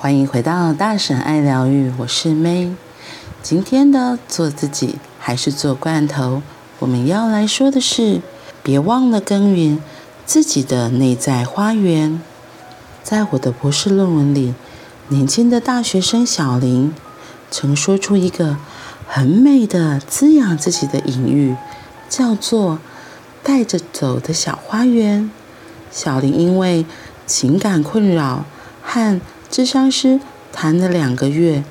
欢迎回到大婶爱疗愈，我是 May。今天的做自己还是做罐头？我们要来说的是，别忘了耕耘自己的内在花园。在我的博士论文里，年轻的大学生小林曾说出一个很美的滋养自己的隐喻，叫做“带着走的小花园”。小林因为情感困扰和咨商师谈了两个月，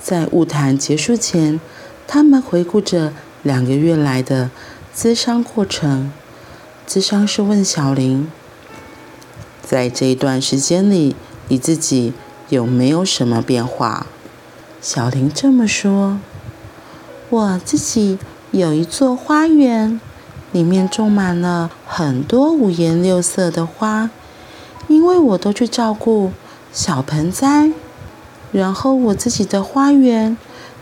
在晤谈结束前，他们回顾着两个月来的咨商过程。咨商师问小林：“在这一段时间里，你自己有没有什么变化？”小林这么说：“我自己有一座花园，里面种满了很多五颜六色的花，因为我都去照顾。”小盆栽，然后我自己的花园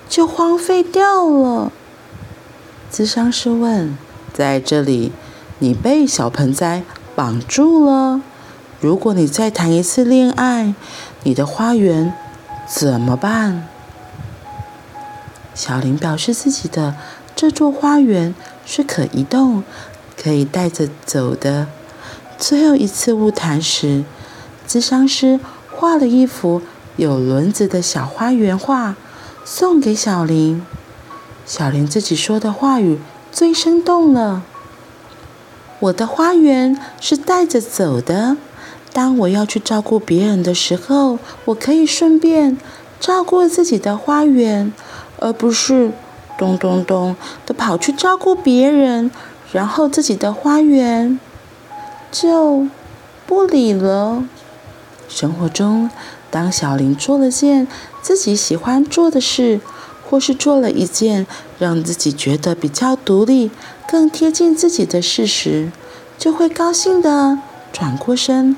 就荒废掉了。咨商师问：“在这里，你被小盆栽绑住了。如果你再谈一次恋爱，你的花园怎么办？”小林表示自己的这座花园是可移动、可以带着走的。最后一次晤谈时，咨商师。画了一幅有轮子的小花园画，送给小林。小林自己说的话语最生动了。我的花园是带着走的。当我要去照顾别人的时候，我可以顺便照顾自己的花园，而不是咚咚咚的跑去照顾别人，然后自己的花园就不理了。生活中，当小林做了件自己喜欢做的事，或是做了一件让自己觉得比较独立、更贴近自己的事时，就会高兴的转过身，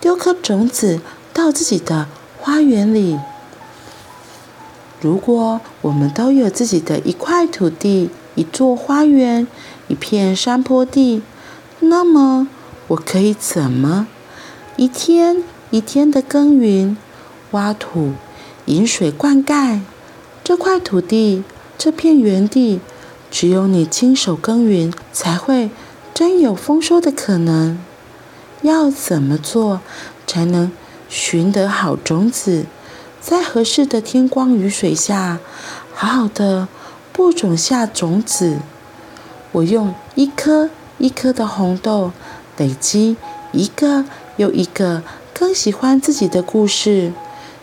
丢颗种子到自己的花园里。如果我们都有自己的一块土地、一座花园、一片山坡地，那么我可以怎么一天一天的耕耘、挖土、引水、灌溉这块土地、这片园地，只有你亲手耕耘，才会真有丰收的可能。要怎么做才能寻得好种子，在合适的天光雨水下，好好的播种下种子？我用一颗一颗的红豆，累积一个又一个。更喜欢自己的故事，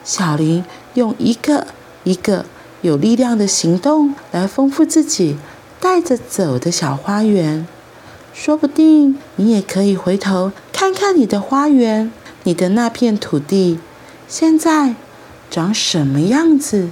小林用一个一个有力量的行动来丰富自己带着走的小花园。说不定你也可以回头看看你的花园，你的那片土地现在长什么样子？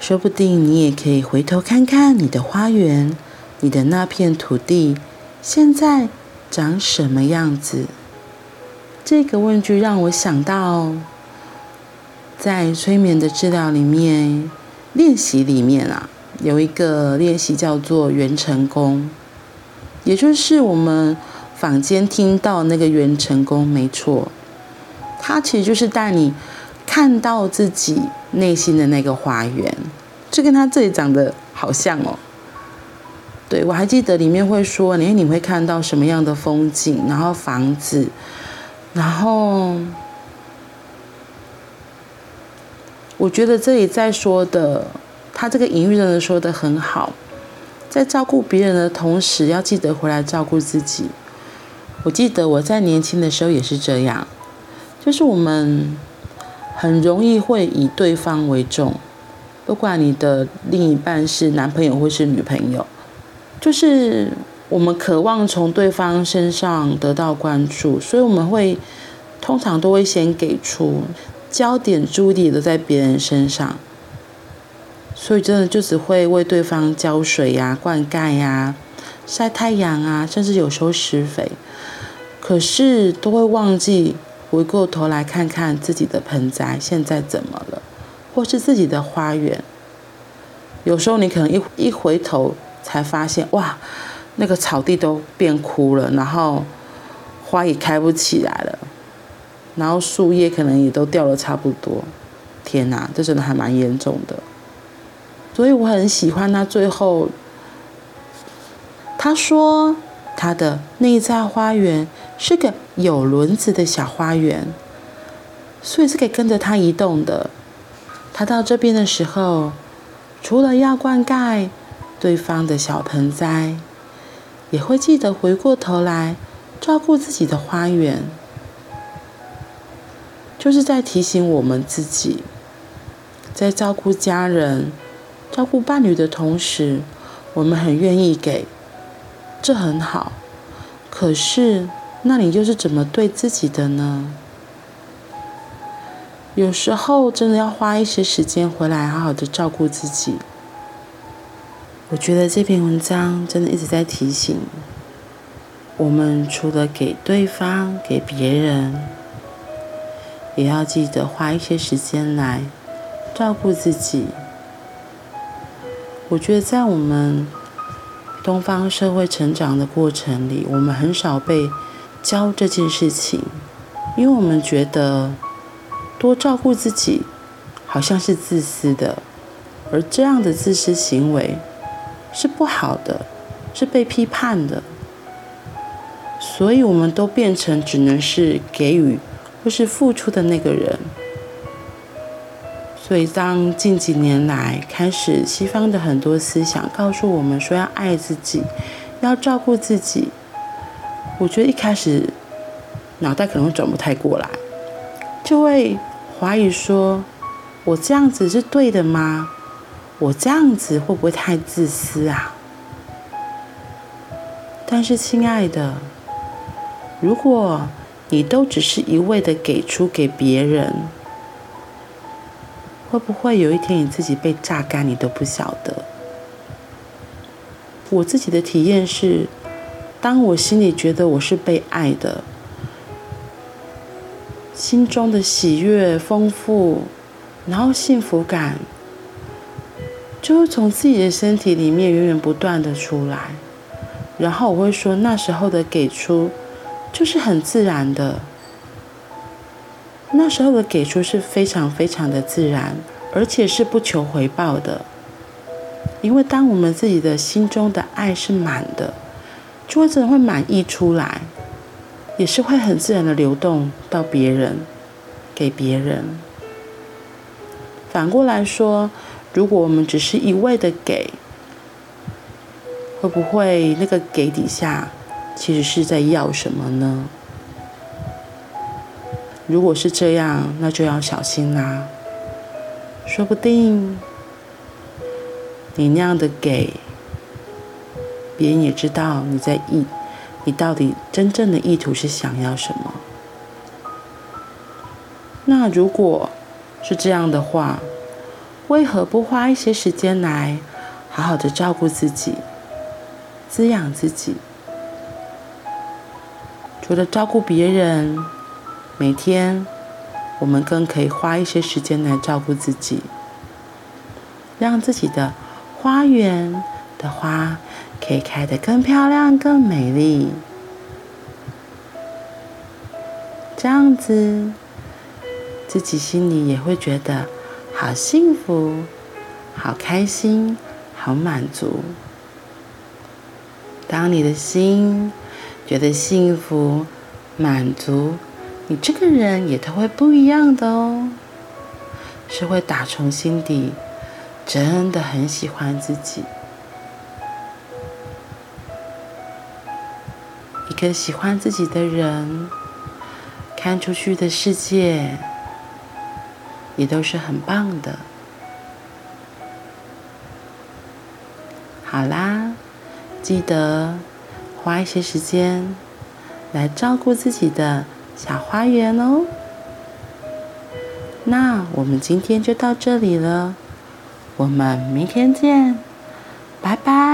说不定你也可以回头看看你的花园。你的那片土地现在长什么样子？这个问句让我想到，在催眠的治疗里面，练习里面啊，有一个练习叫做元成功，也就是我们坊间听到那个元成功，没错，它其实就是带你看到自己内心的那个花园，这跟它这里长得好像哦。对，我还记得里面会说，你你会看到什么样的风景，然后房子，然后我觉得这里在说的，他这个隐喻真的说的很好，在照顾别人的同时，要记得回来照顾自己。我记得我在年轻的时候也是这样，就是我们很容易会以对方为重，不管你的另一半是男朋友或是女朋友。就是我们渴望从对方身上得到关注，所以我们会通常都会先给出焦点，注意力都在别人身上，所以真的就只会为对方浇水呀、灌溉呀、晒太阳啊，甚至有时候施肥，可是都会忘记回过头来看看自己的盆栽现在怎么了，或是自己的花园。有时候你可能一一回头。才发现哇，那个草地都变枯了，然后花也开不起来了，然后树叶可能也都掉了差不多。天哪，这真的还蛮严重的。所以我很喜欢他最后，他说他的内在花园是个有轮子的小花园，所以是可以跟着他移动的。他到这边的时候，除了要灌溉对方的小盆栽，也会记得回过头来照顾自己的花园，就是在提醒我们自己，在照顾家人、照顾伴侣的同时，我们很愿意给，这很好。可是，那你又是怎么对自己的呢？有时候真的要花一些时间回来，好好的照顾自己。我觉得这篇文章真的一直在提醒我们，除了给对方、给别人，也要记得花一些时间来照顾自己。我觉得在我们东方社会成长的过程里，我们很少被教这件事情，因为我们觉得。多照顾自己，好像是自私的，而这样的自私行为是不好的，是被批判的。所以，我们都变成只能是给予或是付出的那个人。所以，当近几年来开始，西方的很多思想告诉我们说要爱自己，要照顾自己，我觉得一开始脑袋可能转不太过来，就会。怀疑说：“我这样子是对的吗？我这样子会不会太自私啊？”但是，亲爱的，如果你都只是一味的给出给别人，会不会有一天你自己被榨干，你都不晓得？我自己的体验是，当我心里觉得我是被爱的。心中的喜悦丰富，然后幸福感，就会从自己的身体里面源源不断的出来。然后我会说，那时候的给出，就是很自然的。那时候的给出是非常非常的自然，而且是不求回报的。因为当我们自己的心中的爱是满的，就会真的会满溢出来。也是会很自然的流动到别人，给别人。反过来说，如果我们只是一味的给，会不会那个给底下其实是在要什么呢？如果是这样，那就要小心啦。说不定你那样的给，别人也知道你在意。你到底真正的意图是想要什么？那如果是这样的话，为何不花一些时间来好好的照顾自己、滋养自己？除了照顾别人，每天我们更可以花一些时间来照顾自己，让自己的花园的花。可以开得更漂亮、更美丽，这样子自己心里也会觉得好幸福、好开心、好满足。当你的心觉得幸福、满足，你这个人也都会不一样的哦，是会打从心底真的很喜欢自己。一个喜欢自己的人，看出去的世界也都是很棒的。好啦，记得花一些时间来照顾自己的小花园哦。那我们今天就到这里了，我们明天见，拜拜。